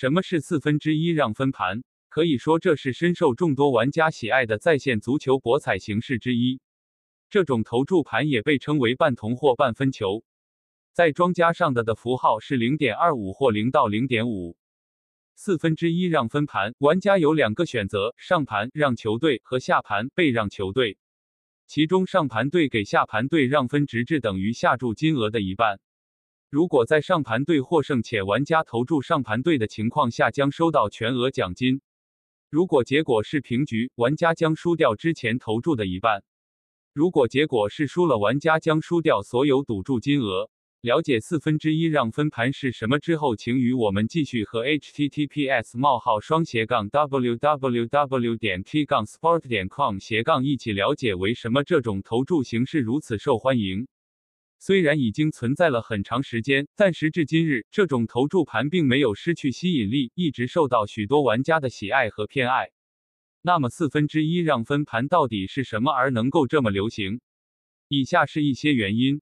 什么是四分之一让分盘？可以说这是深受众多玩家喜爱的在线足球博彩形式之一。这种投注盘也被称为半同或半分球。在庄家上的的符号是零点二五或零到零点五。四分之一让分盘，玩家有两个选择：上盘让球队和下盘被让球队。其中上盘队给下盘队让分直至等于下注金额的一半。如果在上盘队获胜且玩家投注上盘队的情况下，将收到全额奖金。如果结果是平局，玩家将输掉之前投注的一半。如果结果是输了，玩家将输掉所有赌注金额。了解四分之一让分盘是什么之后，请与我们继续和 https 冒号双斜杠 www 点 t 杠 sport 点 com 斜杠一起了解为什么这种投注形式如此受欢迎。虽然已经存在了很长时间，但时至今日，这种投注盘并没有失去吸引力，一直受到许多玩家的喜爱和偏爱。那么四分之一让分盘到底是什么而能够这么流行？以下是一些原因：